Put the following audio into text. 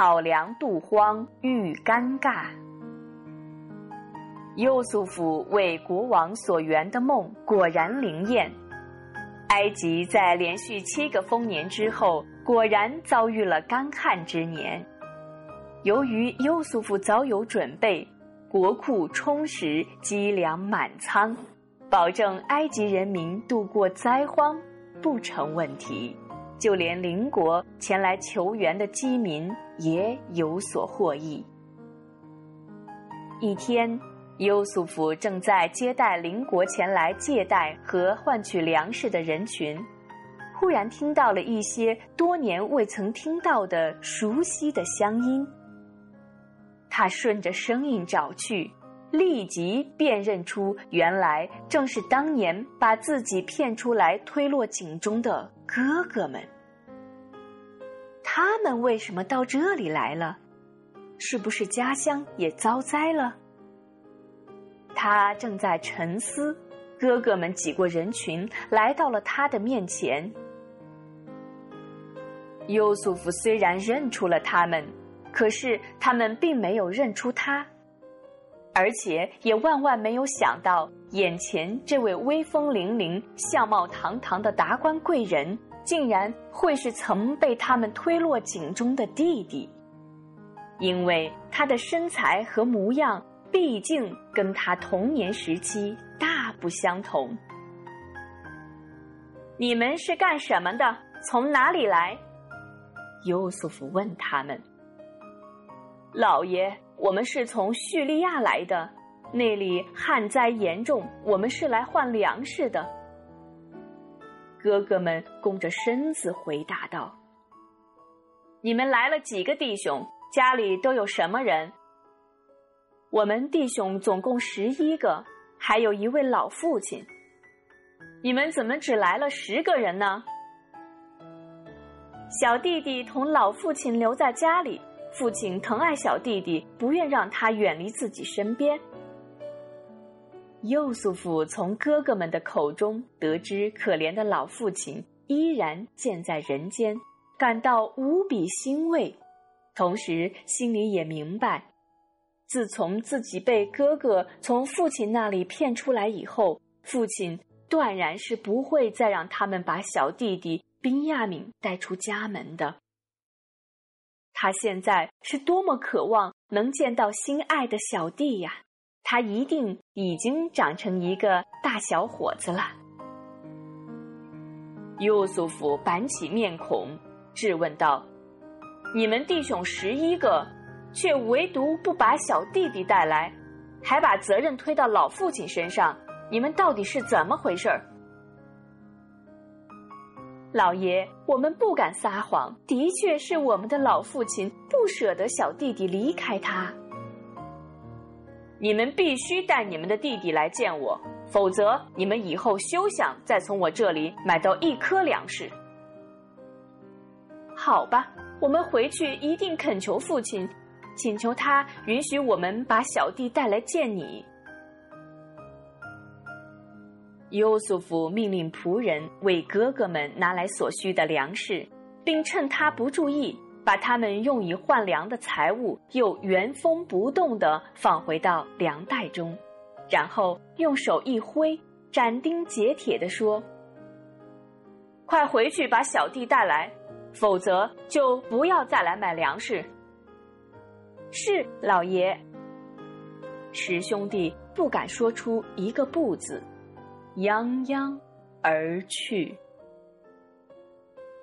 草粮度荒，遇尴尬。优素福为国王所圆的梦果然灵验。埃及在连续七个丰年之后，果然遭遇了干旱之年。由于优素福早有准备，国库充实，积粮满仓，保证埃及人民度过灾荒不成问题。就连邻国前来求援的饥民也有所获益。一天。优素福正在接待邻国前来借贷和换取粮食的人群，忽然听到了一些多年未曾听到的熟悉的乡音。他顺着声音找去，立即辨认出，原来正是当年把自己骗出来推落井中的哥哥们。他们为什么到这里来了？是不是家乡也遭灾了？他正在沉思，哥哥们挤过人群，来到了他的面前。优素福虽然认出了他们，可是他们并没有认出他，而且也万万没有想到，眼前这位威风凛凛、相貌堂堂的达官贵人，竟然会是曾被他们推落井中的弟弟，因为他的身材和模样。毕竟跟他童年时期大不相同。你们是干什么的？从哪里来？优素福问他们。老爷，我们是从叙利亚来的，那里旱灾严重，我们是来换粮食的。哥哥们弓着身子回答道：“你们来了几个弟兄？家里都有什么人？”我们弟兄总共十一个，还有一位老父亲。你们怎么只来了十个人呢？小弟弟同老父亲留在家里，父亲疼爱小弟弟，不愿让他远离自己身边。幼素父从哥哥们的口中得知，可怜的老父亲依然健在人间，感到无比欣慰，同时心里也明白。自从自己被哥哥从父亲那里骗出来以后，父亲断然是不会再让他们把小弟弟宾亚敏带出家门的。他现在是多么渴望能见到心爱的小弟呀！他一定已经长成一个大小伙子了。优素福板起面孔，质问道：“你们弟兄十一个？”却唯独不把小弟弟带来，还把责任推到老父亲身上。你们到底是怎么回事儿？老爷，我们不敢撒谎，的确是我们的老父亲不舍得小弟弟离开他。你们必须带你们的弟弟来见我，否则你们以后休想再从我这里买到一颗粮食。好吧，我们回去一定恳求父亲。请求他允许我们把小弟带来见你。优素福命令仆人为哥哥们拿来所需的粮食，并趁他不注意，把他们用以换粮的财物又原封不动地放回到粮袋中，然后用手一挥，斩钉截铁地说：“快回去把小弟带来，否则就不要再来买粮食。”是老爷。十兄弟不敢说出一个不字，泱泱而去。